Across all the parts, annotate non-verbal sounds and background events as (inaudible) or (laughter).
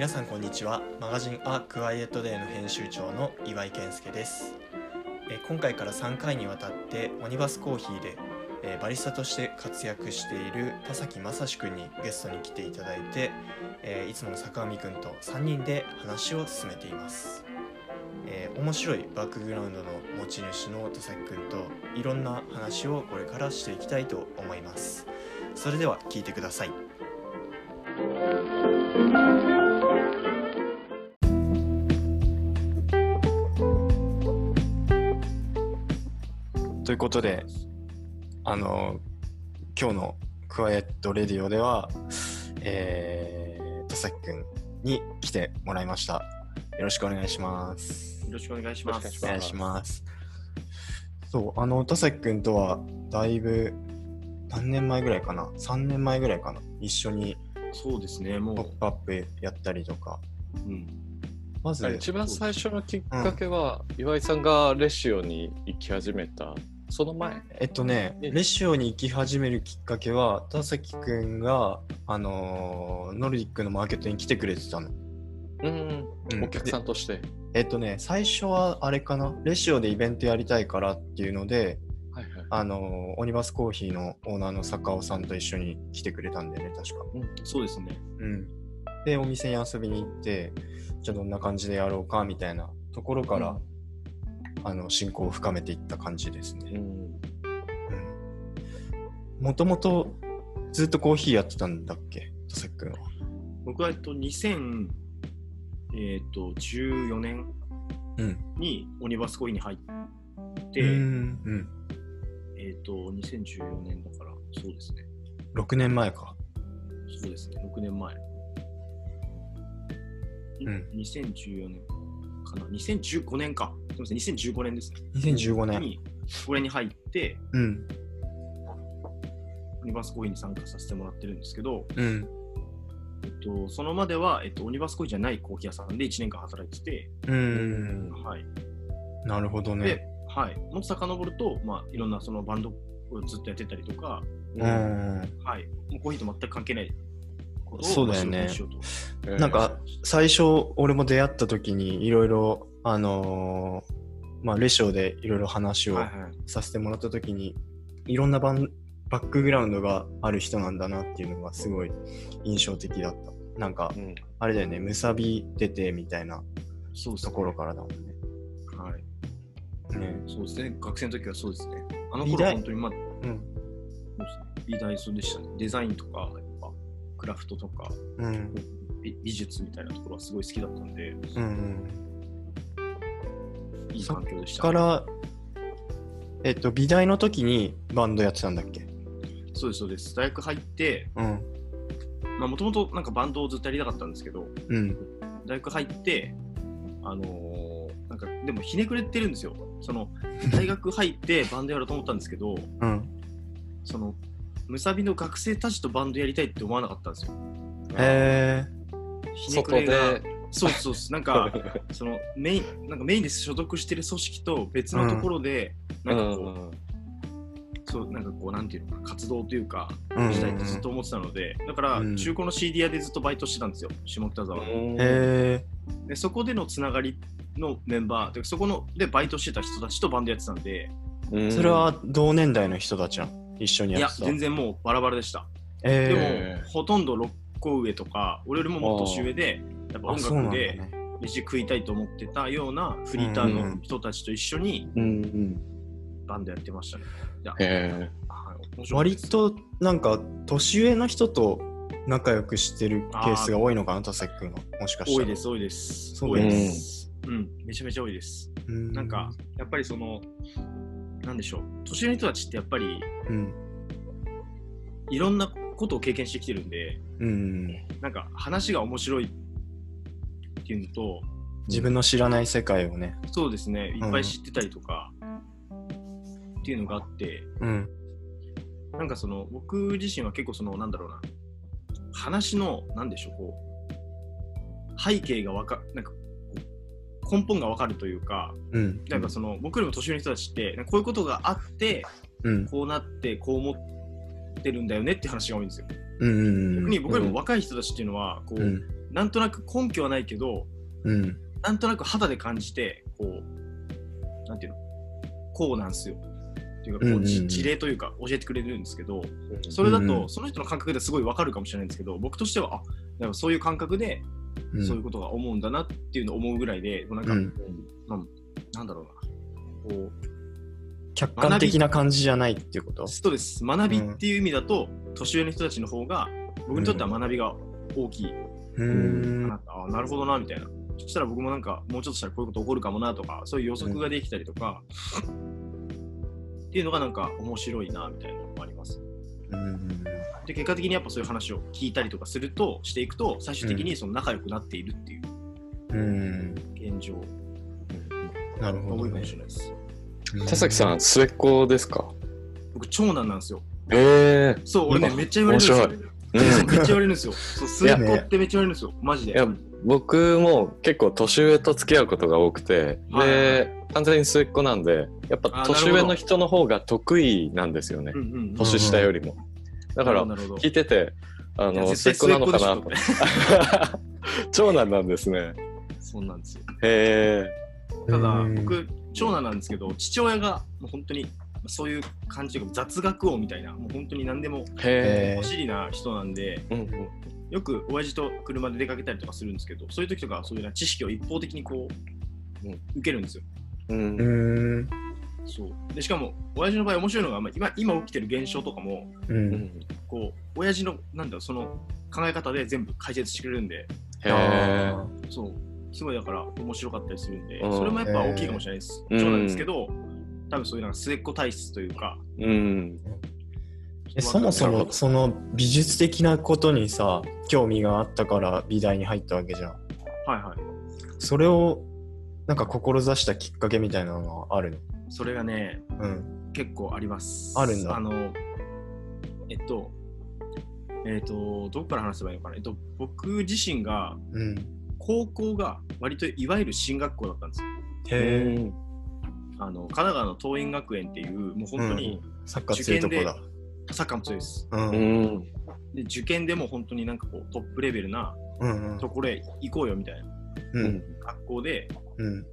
皆さんこんにちは。マガジンアクワイエットデーの編集長の岩井健介です。え今回から3回にわたってオニバスコーヒーでえバリスタとして活躍している田崎正史くんにゲストに来ていただいてえいつもの坂上くんと3人で話を進めています。えー面白いバックグラウンドの持ち主の田崎くんといろんな話をこれからしていきたいと思います。それでは聞いてください。ということであの今日のクワイエットレディオでは、えー、田崎くんに来てもらいましたよろしくお願いしますよろしくお願いします。お願いします。そう、あの、田崎くんとは、だいぶ、何年前ぐらいかな ?3 年前ぐらいかな？一緒にそうですね、もポップアップやったりとか。う、うん、まず、一番最初のきっかけは、岩井さんがレシオに行き始めた、その前。えっとね、えレシオに行き始めるきっかけは、田崎くんが、あのーノルディックのマーケットに来てくれてたの。うん、うんお客さんとして。えっとね、最初はあれかな？レシオでイベントやりたいからっていうので、はいはい。あのーオニバスコーヒーのオーナーの坂尾さんと一緒に来てくれたんだよね、確か。そうですね。うん、でお店に遊びに行ってじゃあどんな感じでやろうかみたいなところから、あの進行を深めていった感じですね。うん、もともとずっとコーヒーやってたんだっけ？田崎君は。僕は、えっと、2000、えっと、14年うん。にオニバスコインに入って、うんうん。えっと、2014年だから、そうですね。6年前か。そうですね、6年前。うん2014年かな ?2015 年か。すみません、2015年ですね。2015年。に、これに入って、うん。オニバスコインに参加させてもらってるんですけど、うん。えっと、そのまでは、えっと、オニバスコインじゃないコーヒー屋さんで1年間働いてて、うん。はい。なるほどでね。、はい、もっと遡ると、まあ、いろんなそのバンドをずっとやってたりとか、うん。はい、もうコーヒーと全く関係ないそうだよね。なんか、最初、俺も出会った時にいろいろ、あのーまあ、レシオでいろいろ話をさせてもらった時にいろんなバンバックグラウンドがある人なんだなっていうのがすごい印象的だった。なんかうん、あれだよねむさび出てみたいなところからだもんね。はい、ねそうですね、学生の時はそうですね。あの頃本当に、まあ、うん。そうですね、美大そうでしたね。デザインとか、クラフトとか、うん。美美術みたいなところはすごい好きだったんで、うんうん。いい環境でした、からえっと美大の時にバンドやってたんだっけ？そうです、そうです。大学入って、もともとなんかバンドをずっとやりたかったんですけど、うん。大学入って、あのーなんかでもひねくれてるんですよ。その大学入ってバンドやろうと思ったんですけど、うん。そのムサビの学生たちとバンドやりたいって思わなかったんですよ。へえひねく外れがで、そうそうそう、なんか (laughs) そのメインなんかメインで所属してる組織と別のところで、なんかこう、そうなんかこうなんていうのか活動というかうん。したいってずっと思ってたので、だからうん。中古の CD 屋でずっとバイトしてたんですよ、下北沢の。へえでそこでのつながりのメンバーでそこのでバイトしてた人たちとバンドやってたんで。うん。それは同年代の人たちなの？一緒にいや全然もうバラバラでした、でも、えほとんど6個上とか俺よりももっと年上でやっぱ音楽でね。飯食いたいと思ってたようなフリーターの人たちと一緒にバンドやってましたね、いやへはい面白いです。割となんか年上の人と仲良くしてるケースが多いのかな田崎君はもしかしたら。多いです多いです。そうです。うん。めちゃめちゃ多いです。うん。なんかやっぱりそのなんでしょう。年上の人たちってやっぱりうん。いろんなことを経験してきてるんでうん。なんか話が面白いっていうのと、自分の知らない世界をね。そうですね、いっぱい知ってたりとか、っていうのがあって、うん。なんかその、僕自身は結構その、なんだろうな、話の、なんでしょう、こう、背景がわか、なんか根本がわかるというか、うん。なんかその、僕よりも年上の人たちって、こういうことがあって、うん。こうなって、こう思ってるんだよねって話が多いんですよ。うんうん逆に僕よりも若い人たちっていうのは、こう、うん。なんとなく根拠はないけど、うん。なんとなく肌で感じて、こう、なんていうの、こうなんすよ。っていうか、こう、うんうん。うんじ事例というか教えてくれるんですけど、それだと、うんうん。その人の感覚ですごいわかるかもしれないんですけど、僕としては、あ、なんかそういう感覚で、うんそういうことが思うんだなっていうのを思うぐらいで、なんか、うん。なんだろうな、こ客観的な感じじゃないっていうこと？う、そうです。学びっていう意味だと、年上の人たちの方が、僕にとっては学びが大きい。かうーん。な、あなるほどな、みたいな。そしたら僕もなんか、もうちょっとしたらこういうこと起こるかもなとか、そういう予測ができたりとか、っていうのがなんか面白いな、みたいなのもあります。うんで、結果的にやっぱそういう話を聞いたりとかすると、していくと、最終的にその仲良くなっているっていううん現状なるほどねが多いかもしれないです。田崎さん、末っ子ですか？僕、長男なんですよ。ええそう、俺ね、今めっちゃ言われるんですよ。めっちゃ言われるんですよ。そう、末っ子ってめっちゃ言われるんですよ。マジで。いや僕も結構年上と付き合うことが多くて、はいはいで、完全に末っ子なんで、やっぱあ年上の人の方が得意なんですよねう。んうんうん年下よりも。だから、聞いてて、あの、末っ子なのかなと。(laughs) 長男なんですね。そうなんですよ。へただうん、僕、長男なんですけど、父親がもう本当にそういう感じというか雑学王みたいな、もう本当に何でもお尻な人なんで、え。うんうんよく親父と車で出かけたりとかするんですけど、そういう時とかそういうような知識を一方的にこう、うん受けるんですよ。うんうーんそう。でしかも、親父の場合面白いのが、まあ、今今起きてる現象とかも、ううん。んこう、親父の、なんだろう、その考え方で全部解説してくれるんで、へそう、すごいだから面白かったりするんで、うん。それもやっぱ大きいかもしれないです。うん長男ですけど、多分そういうなんか末っ子体質というか、うん。そもそもその美術的なことにさ興味があったから美大に入ったわけじゃん。はいはい。それをなんか志したきっかけみたいなのはあるの？それがね、うん結構あります。あるんだあの、えっと、えっと、どこから話せばいいのかな。えっと、僕自身が、うん高校が割といわゆる進学校だったんですよ。へえあの神奈川の桐蔭学園っていう、もう本当にサッカー強いとこだサッカーも強いです。ううんん。で、受験でも本当になんかこうトップレベルなうんところへ行こうよみたいなうんうんうん。学校で、うん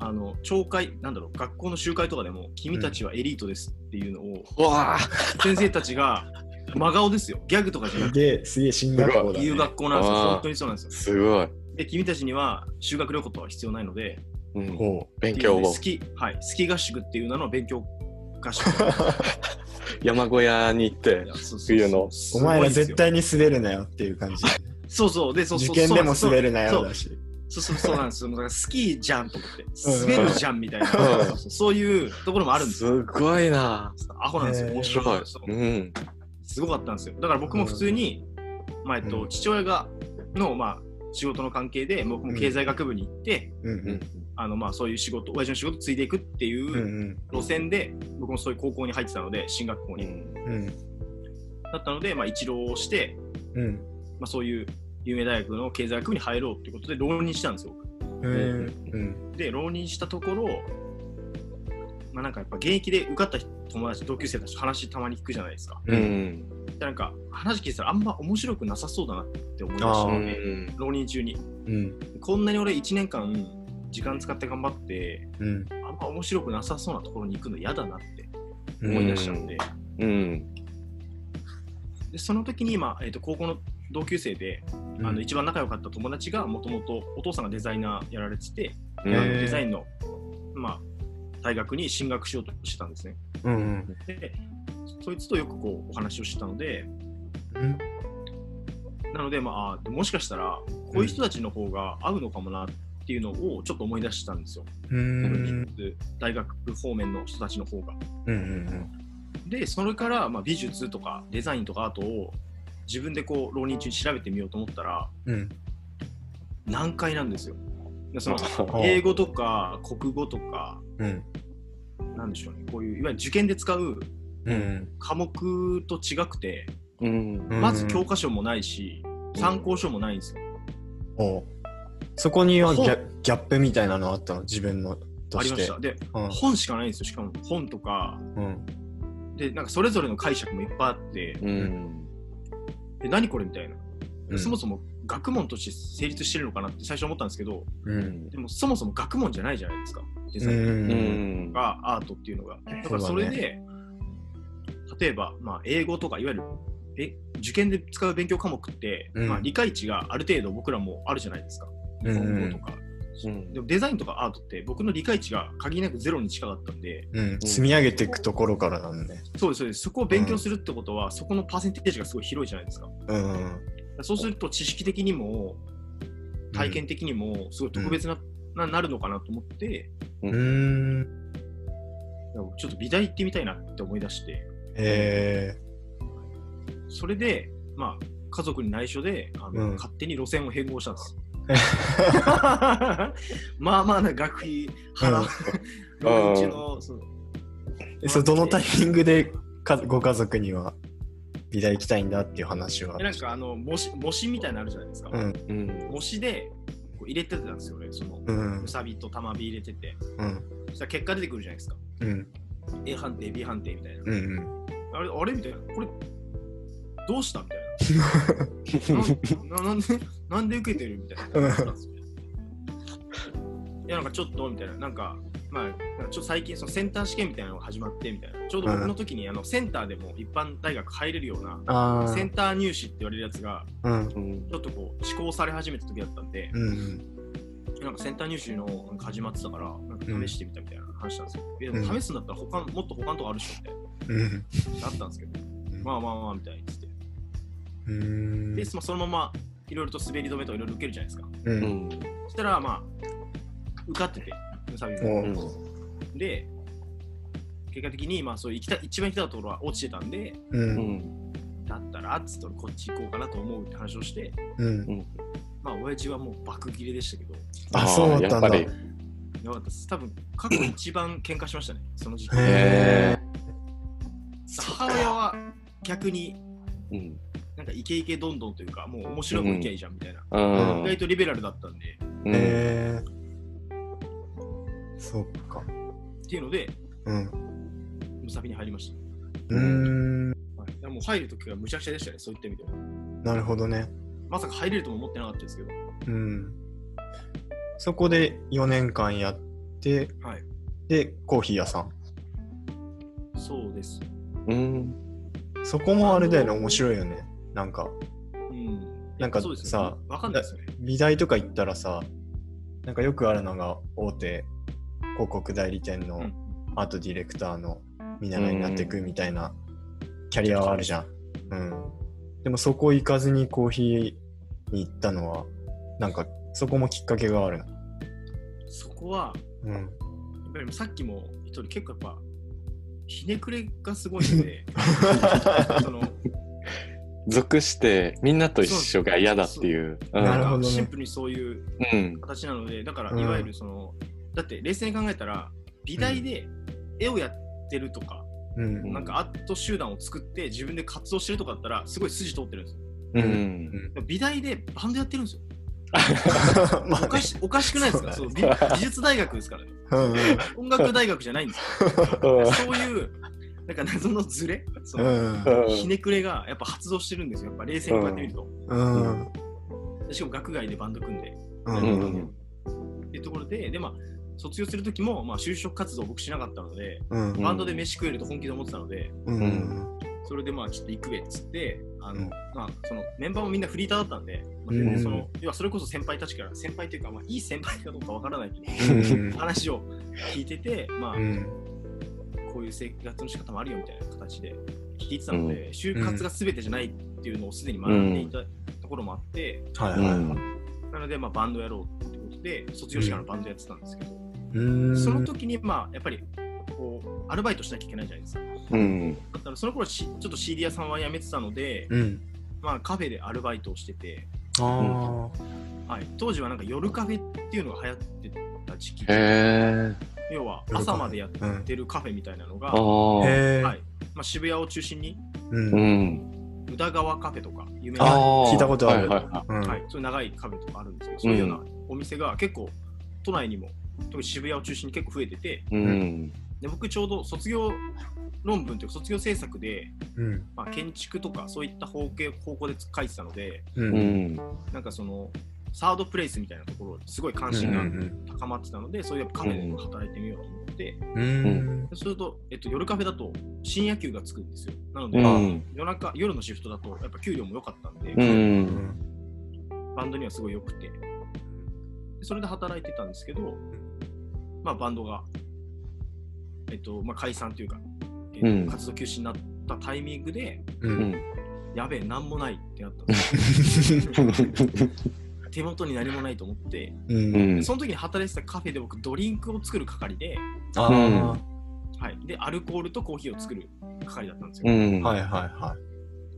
あの、懲戒、なんだろう、学校の集会とかでも、君たちはエリートですっていうのを、うわあ。先生たちが真顔ですよ。ギャグとかじゃなすくて、すげえ進学校だ、ね、言う学校なんですよ。本当にそうなんですよ。すごい。で、君たちには修学旅行とは必要ないので、うん。ほ勉強をっていうのでス。キ、はい、スキー合宿っていう名の勉強合宿。(laughs) 山小屋に行っていや、そうそうそう冬のうお前ら絶対に滑るなよっていう感じ (laughs) そうそう。で、そうそう受験でもそう滑るなそうよだしそうそうそうなんですよ。(laughs) だからスキーじゃんと思って、滑るじゃんみたいな、うんそういうところもあるんですよ。すごいな。アホなんですよ。面白い。すごかったんですよ。だから僕も普通に、まあえっと、うん父親がの、まあ、仕事の関係で、僕も経済学部に行って。あのまあそういう仕事、親父の仕事継いでいくっていう路線で、僕もそういう高校に入ってたので、進学校に。うんだったので、まあ、一浪して、うんまあ、そういう有名大学の経済学部に入ろうということで浪人したんですよ。うんうんで、浪人したところ、まあなんかやっぱ現役で受かった友達、同級生たちと話たまに聞くじゃないですか。うん。でなんか話聞いてたらあんま面白くなさそうだなって思いましたので、浪人中に。うんこんなに俺1年間時間使って頑張って、うんあんま面白くなさそうなところに行くの嫌だなってうん思い出したので、うん。でその時に、まあえー、と高校の同級生で、あの一番仲良かった友達がもともとお父さんがデザイナーやられてて、うんあのデザインの、まあ、大学に進学しようとしてたんですね。うんうんで、そいつとよくこうお話をしてたので、うんなので、まあもしかしたら、こういう人たちの方が合うのかもなっていうのをちょっと思い出したんですよ。うん大学方面の人たちの方が。うんうんで、それから、まあ、美術とかデザインとかアートを自分でこう浪人中に調べてみようと思ったら、うん。難解なんですよ。でそのあ (laughs) 英語とか国語とか、うん。なんでしょうね、こういういわゆる受験で使ううん科目と違くて、うん。うんまず教科書もないし、参考書もないんですよ。おう。そこにはギほャギャップみたいなのあったの？自分のとして。ありました。で、うん。本しかないんですよ。しかも本とか、うん。で、なんかそれぞれの解釈もいっぱいあって、うん。で何これ？みたいな。うんそもそも学問として成立してるのかなって最初思ったんですけど、うん。でもそもそも学問じゃないじゃないですか、デザイン。がアートっていうのが。だからそれで、例えば、まあ、英語とかいわゆるえ受験で使う勉強科目って、うんまあ、理解値がある程度僕らもあるじゃないですか。日本語とか。うんでもデザインとかアートって僕の理解値が限りなくゼロに近かったんで、うん。積み上げていくところからなんね。そうですそうですそこを勉強するってことは、そこのパーセンテージがすごい広いじゃないですか。うん。そうすると知識的にも体験的にもすごい特別な,、ななるのかなと思って、うん。ちょっと美大行ってみたいなって思い出して、えそれで、まあ、家族に内緒であの、うん勝手に路線を変更したんです。(laughs) まあまあな学費払う、うー、(laughs) それどのタイミングでかご家族には美大行きたいんだっていう話は？で。なんかあの模試模試みたいなのあるじゃないですか。うん。うん。模試でこう入れてたんですよね、その、うんう。さびと玉火入れてて、うん。そしたら結果出てくるじゃないですか。うん。A 判定、B 判定みたいな。うん。うん。あれ、あれみたいな。これ、どうしたみたいな。なななんで、なんで受けてるみたいな。(laughs) いや、なんかちょっと、みたいな。なんか、まあ、なんかちょっと最近、そのセンター試験みたいなのが始まって、みたいな。ちょうど僕の時に、あの、センターでも一般大学入れるような、あセンター入試って言われるやつが。ちょっとこう、施行され始めた時だったんで、うん。なんかセンター入試のなんか始まってたから、なんか試してみたみたいな話なんですよ。うん試すんだったら他の、もっと他のとこあるっしょみたいうん。な、あったんですけど、まあまあまあみたいに言ってて。うん。で、そそのままいろいろと滑り止めとかいろいろ受けるじゃないですか。う。うんん。そしたら、まあ、受かってて、ムサビおも。うん。で、結果的に、まあ、そう行きた一番行きたいところは落ちてたんで、う。うんん。だったら、つって俺こっち行こうかなと思うって話をして、うん。まあ、親父はもう爆切れでしたけど、あ、そうだったんだ。やっぱりへよかったです。多分、過去一番喧嘩しましたね、その時期。え。母親は逆にうん。なんかイケイケどんどんというか、もう面白くいきゃいいじゃんみたいな。うん意外とリベラルだったんで、うん。へえ。そっか。っていうので、うん。ムサビに入りましうーん。た。はい、もう入るときはむちゃくちゃでしたね、そういった意味では。なるほどね。まさか入れるとも思ってなかったですけど、うん。そこで4年間やって、はい。で、コーヒー屋さん。そうです。うん。そこもあれだよね、面白いよね。なんか、うん。なんかさわかんないですよね。美大とか行ったらさ、なんかよくあるのが大手広告代理店のうんアートディレクターの見習いになっていくみたいなキャリアはあるじゃん。うん。でもそこ行かずにコーヒーに行ったのは、なんかそこもきっかけがあるの。そこは、うん。やっぱりさっきも言った通り結構やっぱ、ひねくれがすごいので、(laughs) その、属してみんなと一緒が嫌だっていう。うんなるほどねシンプルにそういううん。形なので、だからうんいわゆるその、だって冷静に考えたら、美大で絵をやってるとか、うん。なんかアート集団を作って自分で活動してるとかだったら、すごい筋通ってるんですよ。うん。美大でバンドやってるんですよ。まあねおかしおかしくないですか？そうね美美術大学ですからね。うんうん音楽大学じゃないんですよ。そういう、なんか謎のズレ、そのひねくれがやっぱ発動してるんですよ。やっぱ冷静にこうやってみると。うん。でしかも学外でバンド組んで。ううんん。っていうところで、で、まあ、卒業するときも、まあ、就職活動を僕しなかったので、うん。バンドで飯食えると本気で思ってたので、うん。それでまあ、ちょっと行くべっつって、あの、うんまあ、そのメンバーもみんなフリーターだったんで、まあ、その、要はそれこそ先輩たちから、先輩というか、まあ、いい先輩かどうかわからない話を聞いてて、まあ、うん。こういう生活の仕方もあるよみたいな形で聞いてたので、就活が全てじゃないっていうのをすでに学んでいたところもあって、はいはいはい。なので、まあ、バンドやろうってことで、卒業してからバンドやってたんですけど、うん。その時に、まあ、やっぱり、こう、アルバイトしなきゃいけないじゃないですか。うん。だったら、その頃しちょっと CD 屋さんは辞めてたので、うん。まあ、カフェでアルバイトをしてて、あはい、当時はなんか夜カフェっていうのが流行ってた時期へえ。要は朝までやってるカフェみたいなのが。はい。まあ、渋谷を中心にうん。う。ん。宇田川カフェとか有名あな、聞いたことある。はいはいはうん。はい、そういう長いカフェとかあるんですけど、そういうようなお店が結構都内にも特に渋谷を中心に結構増えてていうん。で僕ちょうど卒業論文というか卒業制作で、うん。まあ、建築とかそういった方向方向で書いてたのでううんん。なんかそのサードプレイスみたいなところにすごい関心がうん高まってたので、そういうカフェで働いてみようと思って、うん。すると、えっと、夜カフェだと深夜給がつくんですよ。なので、うん。夜中夜のシフトだとやっぱ給料も良かったんで、うん。バンドにはすごい良くて。でそれで働いてたんですけど、まあ、バンドが、えっとまあ、解散というか、えっとうん。活動休止になったタイミングでううん。ん。やべえ何もないってなったんです (laughs) 手元に何もないと思ってううん。ん。その時に働いてたカフェで僕ドリンクを作る係で、あはい、でアルコールとコーヒーを作る係だったんですよ、うん。あはいはいは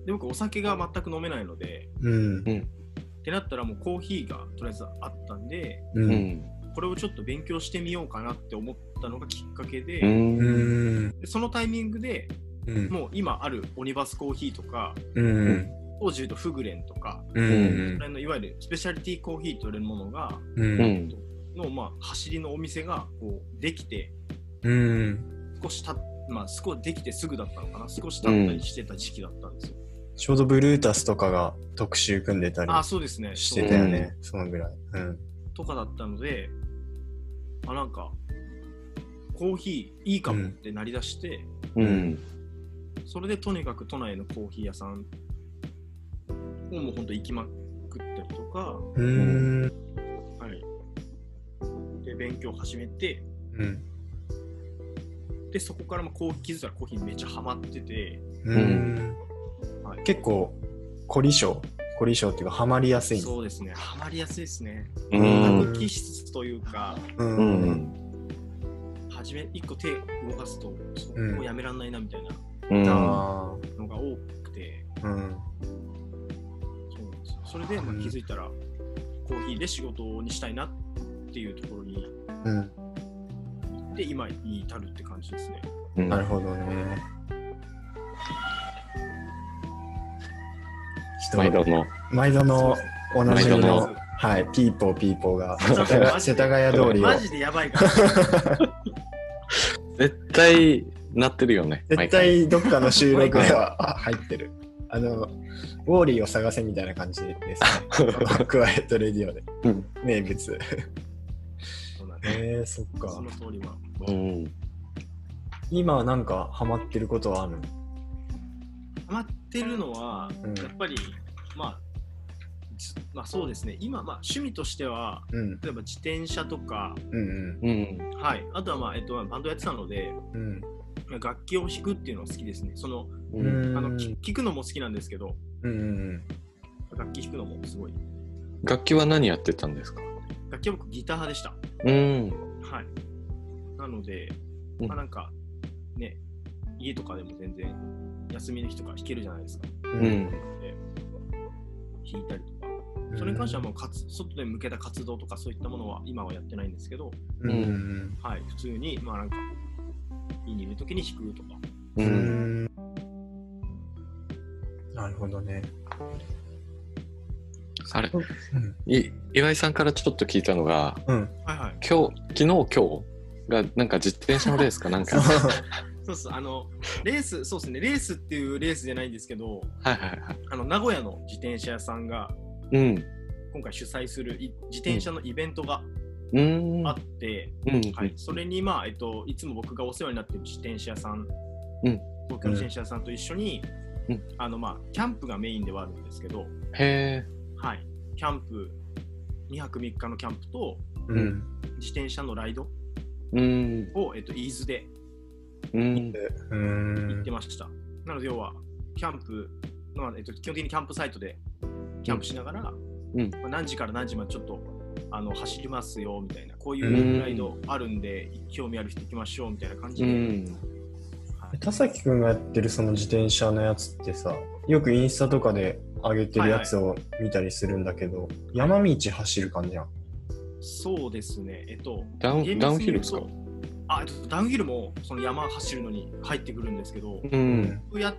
い。で僕お酒が全く飲めないのでうん。ってなったらもうコーヒーがとりあえずあったんで。これをちょっと勉強してみようかなって思ったのがきっかけで,、でそのタイミングでうん。もう今あるオニバスコーヒーとかうん当時言うとフグレンとか、うん。それのいわゆるスペシャリティコーヒーと言われるものがううん。ん。の、まあ、走りのお店がこうできてうん。少した、まあ、少しできてすぐだったのかな。少し経ったりしてた時期だったんですよ、ちょうどブルータスとかが特集組んでたりあそうですね。してたよね。そのぐらい。うん。とかだったのであなんかコーヒーいいかもってなりだして、うん。それでとにかく都内のコーヒー屋さんをもうほんと行きまくったりとか、うん。はい、で勉強を始めてうん。でそこからもコーヒー気づいたらコーヒーめっちゃハマってて、うん。はい、結構凝り性凝り性っていうかハマりやすいそうですね。ハマりやすいですね。ううん。学気質というかううん。ん。初め一個手動かすとそうん。こやめらんないなみたいなうん。あのが多くて、ーうんそれでまあ気づいたらコーヒーで仕事にしたいなっていうところにうんで今に至るって感じですね。うんなるほどね人毎度の。毎度のおなじののはいピーポーピーポーが (laughs) 世田で谷通りをマジでやばいから。(laughs) 絶対なってるよね。絶対どっかの収録ではあ入ってる。あの、ウォーリーを探せみたいな感じですね。(laughs) クワイエットレディオで。うん名物。そうなんですえー、そっかそ。の通りは。うん。今なんかハマってることはあるの？ハマってるのは、うんやっぱり、まあ、ずまあそうですね、今、まあ、趣味としては、うん。例えば自転車とか、うんうん。はい、あとは、まあえっと、バンドやってたので、うん。楽器を弾くっていうのが好きですね。その。あのき聴くのも好きなんですけど、うんうん楽器弾くのもすごい。楽器は何やってたんですか？楽器は僕ギター派でした。うん。はい。なので、うんまあなんか、ね、家とかでも全然休みの日とか弾けるじゃないですか。ううん。で弾いたりとか。それに関してはもう活外で向けた活動とかそういったものは今はやってないんですけど、うんうんはい、普通に、まあなんか、家にいるときに弾くとか。う。うんん。なるほどね。あれうん。い岩井さんからちょっと聞いたのが、うん。はいはい。今日、昨日、今日が、なんか自転車のレースかなんか。(laughs) そうそう、あの、レース、そうですね、レースっていうレースじゃないんですけど、はいはいはい。あの、名古屋の自転車屋さんがうん。今回主催するい自転車のイベントがうん。あって、うん。はい、それに、まあ、えっと、いつも僕がお世話になっている自転車屋さん、うん東京の自転車屋さんと一緒に、うんあの、まあ、キャンプがメインではあるんですけど。はい、キャンプ、2泊3日のキャンプと、うん。自転車のライドうん。を、えっと、飯津で。行ってました。なので、要は、キャンプの、まあえっと、基本的にキャンプサイトでキャンプしながら、うんまあ、何時から何時までちょっとあの走りますよみたいな、こういうライドあるんで、興味ある人行きましょうみたいな感じで、うん。はい。田崎くんがやってるその自転車のやつってさよくインスタとかで上げてるやつを見たりするんだけど、山道走る感じやん。そうですね、えっと、ダウンダウンヒルですか？あ、えっと、ダウンヒルもその山走るのに入ってくるんですけど、うん。僕やっ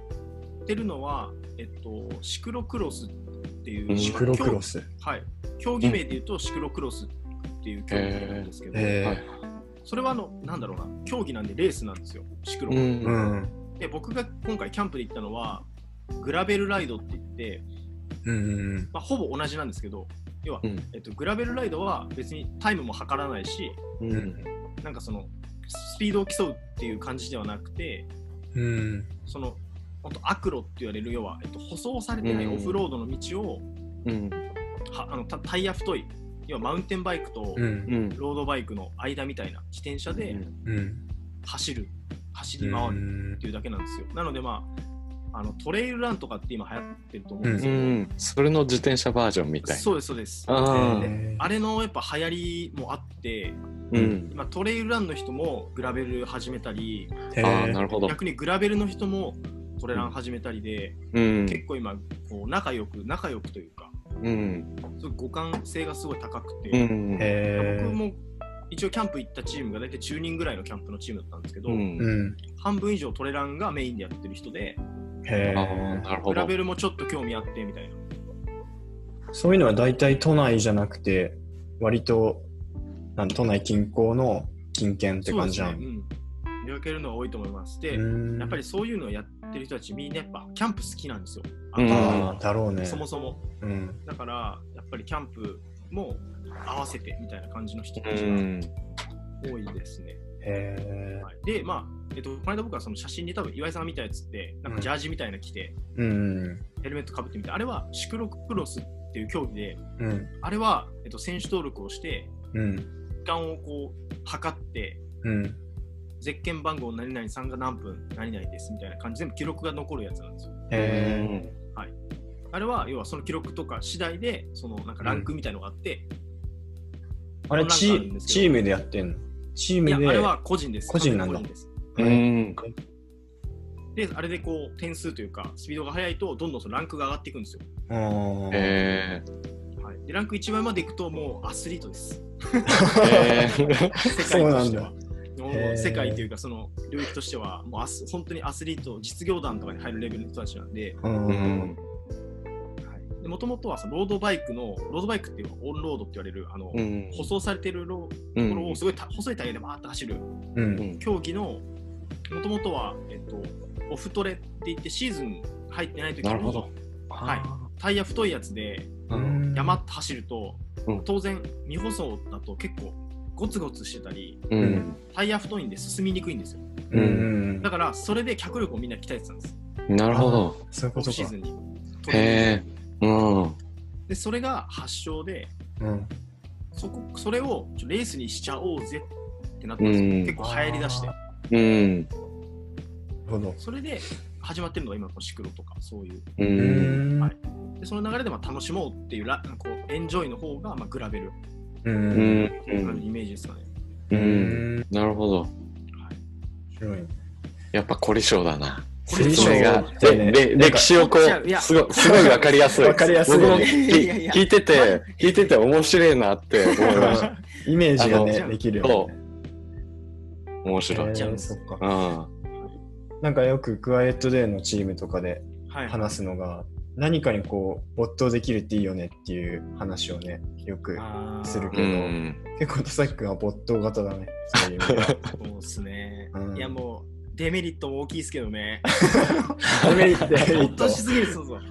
てるのは、えっと、シクロクロスっていう、うん。シクロクロス。はい、競技名で言うとシクロクロスっていう競技なんですけど、えはい。それはあの、なんだろうな、競技なんでレースなんですよ、シクロ。うん。うん。で僕が今回キャンプで行ったのはグラベルライドって言って、うんうんまあ、ほぼ同じなんですけど要は、うん。えっと、グラベルライドは別にタイムも測らないしううんん。なんかそのスピードを競うっていう感じではなくてうん。その本当アクロって言われる要は、えっと、舗装されてないうん。オフロードの道を、うん。はあのたタイヤ太い要はマウンテンバイクとうん。うんロードバイクの間みたいな自転車でうん。走る走り回るっていうだけなんですよ、なのでまああのトレイルランとかって今流行ってると思うんですうけど、ん。それの自転車バージョンみたいな。そうですそうです。ああれのやっぱ流行りもあってうん。今トレイルランの人もグラベル始めたりあなるほど。逆にグラベルの人もトレラン始めたりで、うん。結構今こう仲良く仲良くというかうん。互換性がすごい高くて、うん。へ僕も一応キャンプ行ったチームが大体10人ぐらいのキャンプのチームだったんですけど、うん。うん半分以上トレランがメインでやってる人でへああえなるほど。グラベルもちょっと興味あってみたいな。そういうのは大体都内じゃなくて割となん都内近郊の近県って感じじゃんそうん、出かけるのが多いと思います。で、うん。やっぱりそういうのをやってる人たちみんなやっぱキャンプ好きなんですよ、うん。ああだろうね。そもそも。うん。だからやっぱりキャンプも合わせてみたいな感じの人たうちがん。多いですね、へえはい、でまあえっと、この間僕はその写真に多分岩井さんが見たやつって、なんかジャージみたいなの着て、うんヘルメットかぶってみて、あれはシクロクロスっていう競技で、うん。あれは、えっと、選手登録をして、うん。時間をこう測って、うんゼッケン番号何々さんが何分何々ですみたいな感じで全部記録が残るやつなんですよ。へあれは要はその記録とか次第でそのなんかランクみたいのがあって、ああれチるんですけど。チームでやってんの？チームでいやあれは個人です。個人なんだ。完全に個人です。うん。で、あれでこう点数というかスピードが速いとどんどんそのランクが上がっていくんですよ。あー。へはい、でランク1番まで行くともうアスリートです。えへえ (laughs) 世界としてそうなんは。世界というかその領域としてはもうアス本当にアスリート実業団とかに入るレベルの人たちなんで。もともとはそのロードバイクのロードバイクっていうのはオンロードって言われるあの、うん。舗装されてるところをんすごいた細いタイヤでバーッと走る。ううん。ん競技のもともとは、えっと、オフトレって言ってシーズン入ってない時なるほど。にはい。タイヤ太いやつでうん。山って走ると、うん。当然未舗装だと結構ゴツゴツしてたりうん。タイヤ太いんで進みにくいんですよ。うん。うん。だからそれで脚力をみんな鍛えてたんです。なるほど。そういうことか。オフシーズンに。へえ。うんでそれが発祥でうん。そこそれをちょレースにしちゃおうぜってなったんですよ、うん。結構流行りだして。うん。なるほど。それで始まってるのが今のシクロとかそういう。ううんん。はい。でその流れでまあ楽しもうっていうラこうエンジョイの方がまあグラベルううん。イメージですかね、ううん。んなるほど。はい、白いやっぱ凝り性だな。凝り性それがってね。歴史をこうすごいすごいわかりやすい。わかりやすい聞いてて聞いてて面白いなって思いました。(laughs) イメージがあねのできるよね。面白い。へちゃうん。ーそっか。うん。なんかよくクワイエットデーのチームとかではい、話すのが何かにこう没頭できるっていいよねっていう話をねよくするけどうん。結構田崎君は没頭型だねそういう意味ではそうですね、うん。いやもうデメリットも大きいですけどね。(laughs) デメリット。没頭しすぎるそうそう。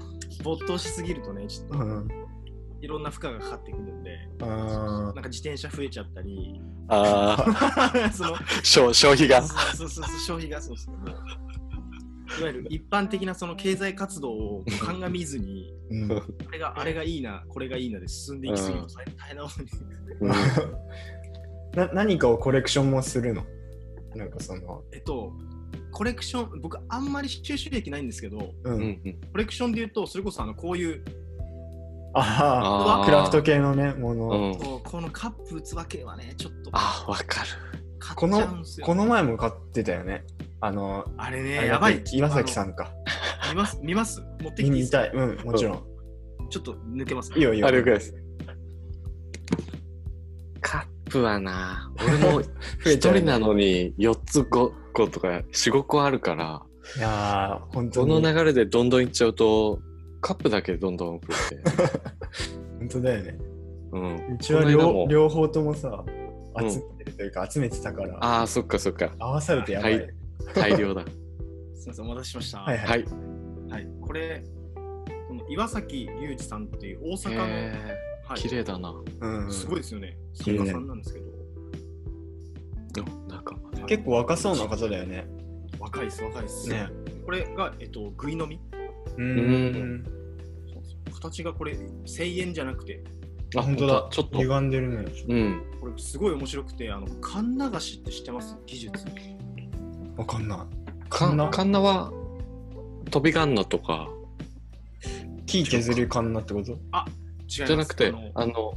没頭しすぎるとねちょっと。うん。いろんな負荷がかかってくるんで。あなんか自転車増えちゃったり。ああ (laughs) その消消費が。そうそうそう消費がそうですねいわゆる一般的なその経済活動を鑑みずにーうん。あれがあれがいいなこれがいいなで進んでいきすぎると大大変なことに。うん。(laughs) な何かをコレクションもするの？なんかその。えっとコレクション僕あんまり収集歴ないんですけどうん、うんうんコレクションで言うとそれこそあのこういうああクラフト系のねもの、うん。このカップ器系はねちょっと。あわかる。このこの前も買ってたよねあのあれねやばい。岩崎さんんか見ます見ます？持ってきていい見たい。うんもちろん、ちょっと抜けます？いいよいいよ。あ了解です。カップはな俺も (laughs) 一人なのに4つ5個とか45個あるから。いやー本当こにの流れでどんどんいっちゃうとカップだけどんどん増えて、(laughs) 本当だよね。うん、うちは両も。両方ともさうん集めてるというか集めてたから、ああそっかそっか。合わさるとやばい、はい大量だ。(laughs) すみません、お待たせしました。はいはい。はい、これ、この岩崎隆二さんっていう大阪の、えはい。ー、綺麗だな。うん。すごいですよね。作家さんなんですけど、おなん。か、はい結構若そうな方だよね。若いです、若いです。ね。これが、えっと、ぐい飲み？ううん。そうそう。形がこれ、1000円じゃなくて、あ本当だ。ちょっと。歪んでるね。うん。これすごい面白くて、あの、カンナ菓子って知ってます？技術。わかんない。かカンナカンナは飛びガンナとか。木削るカンナってこと？違います。じゃなくてあの、あの、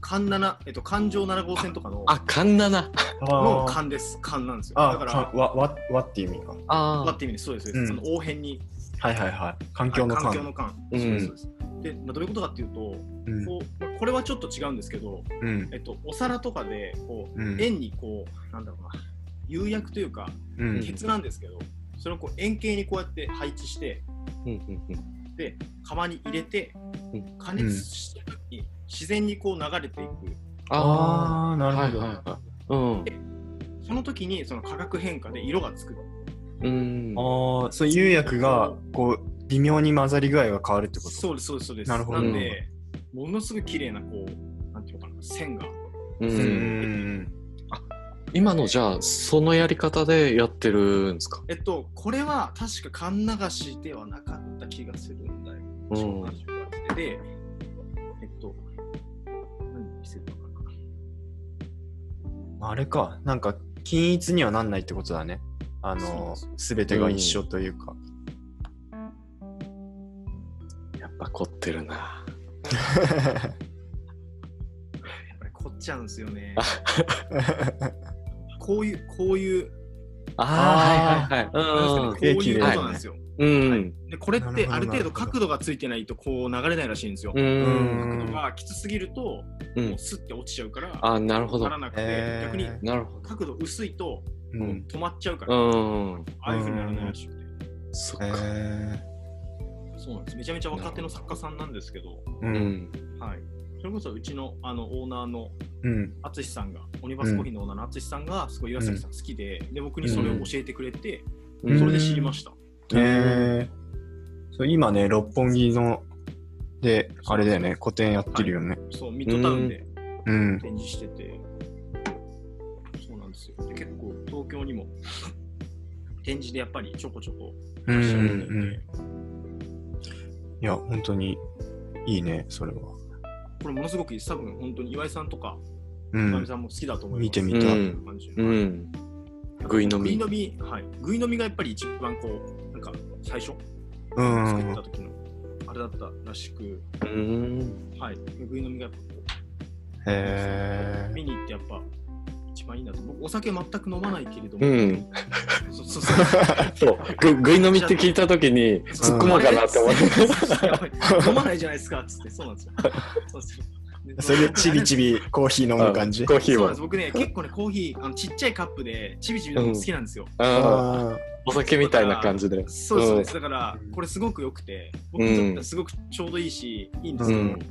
カンナナ、えっと、環状7号線とかの、あ、カンナな。のあー。カンです。カンなんですよ。あだから、かわわわっていう意味か。あわって意味です。そうです。そうです。うん。その応変に、はいはいはい。環境のはい環。境環の間。うん。そうですそうです。で、まあ、どういうことかっていうと、うん。こうまあこれはちょっと違うんですけど、うん。えっと、お皿とかでこう、うん。円にこうなんだろうな釉薬というかうん。鉄なんですけど、それをこう円形にこうやって配置して。で釜に入れてうん。加熱した時に自然にこう流れていく、ああなるほど。はいはいはい。うん。その時にその化学変化で色がつく。うん。ああそう釉薬がこう微妙に混ざり具合が変わるってこと？そうですそうですそうです。なるほど。んでものすごい綺麗なこうなんていうのかな線が。う。うんん今のじゃあ、そのやり方でやってるんですか？えっとこれは確かカンナ菓子ではなかった気がするんだよ。うん。で、えっと、何見せるのかな？あれか。なんか均一にはなんないってことだね。あのすべてが一緒というか、やっぱ凝ってるな。(laughs) やっぱり凝っちゃうんですよね。(laughs) こういう、こういう、ああ、はいはいこはういうことなんですよ。い。うん。でこれってある程度角度がついてないとこう流れないらしいんですよ。角度がきつすぎると、うんもうスッて落ちちゃうから、あ、なるほどなら。なくて、逆になるほど。角度薄いと、うんもう止まっちゃうから、うん。ああいうふうにならないらしくて。へそっか。ーそうなんです。めちゃめちゃ若手の作家さんなんですけど。はい。それこそうちのあのオーナーのうん。淳さんが、オニバスコーヒーのオーナーの淳さんが、すごい岩崎さん好きで、で、僕にそれを教えてくれて、うん。それで知りました。へえそう今ね六本木のであれだよね個展やってるよね。そう、ミッドタウンでうん。展示してて、そうなんですよ。で、結構東京にも展示でやっぱりちょこちょこいらっしゃるので、んいや本当にいいねそれはこれものすごくいいです。多分本当に岩井さんとか、うん岩井さんも好きだと思います。見てみたうん感じうん。ぐい飲みぐい飲み、はい。ぐい飲みがやっぱり一番こう、なんか最初、うん作った時のあれだったらしく、うん。はい。ぐい飲みがやっぱこうへえ見に行ってやっぱ一番いいなと。僕、お酒全く飲まないけれども、うん。そうそうそう。(laughs) そう。ぐ、ぐい飲みって聞いたときに、突っ込もうかなって思って。飲まないじゃないですかっつって、そうなんですよ。そうですよでそれでちびちびコーヒー飲む感じコーヒーをそうなんです。僕ね、結構ね、コーヒー、あのちっちゃいカップでちびちび飲むの好きなんですよ。ああ。あお酒みたいな感じで。そうですそうです。だから、これすごく良くて、僕にとってはすごくちょうどいいし、いいんですけど、うんそう。で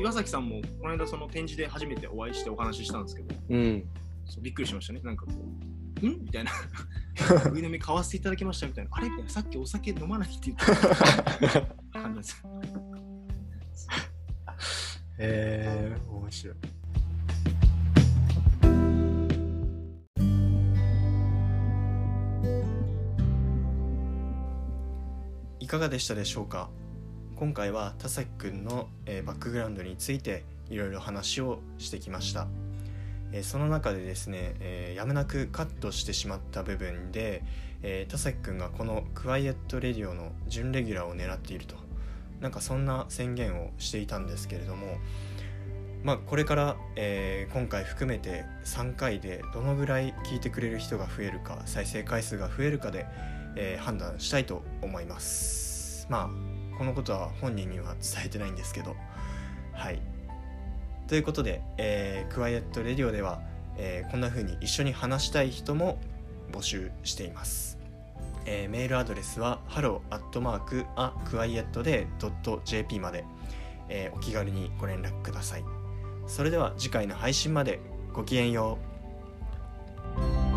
岩崎さんも、この間その展示で初めてお会いしてお話ししたんですけど、うん。そうびっくりしましたね。なんかこう、ん？みたいな。ぐい飲み買わせていただきましたみたいな。あれ？みたいな。さっきお酒飲まないって言ってた (laughs) 感じです。へえ面白いいかがでしたでしょうか？今回は田崎くんの、えーバックグラウンドについていろいろ話をしてきました、えーその中でですね、えーやむなくカットしてしまった部分で、え田崎くんがこのクワイエットレディオの準レギュラーを狙っていると。なんかそんな宣言をしていたんですけれどもまあこれから、えー今回含めて3回でどのぐらい聞いてくれる人が増えるか再生回数が増えるかで、えー判断したいと思います。まあこのことは本人には伝えてないんですけど。はい。ということで、えークワイエットレディオでは、えーこんな風に一緒に話したい人も募集しています、えーメールアドレスは hello.aquietday.jp まで、えーお気軽にご連絡ください。それでは次回の配信までごきげんよう。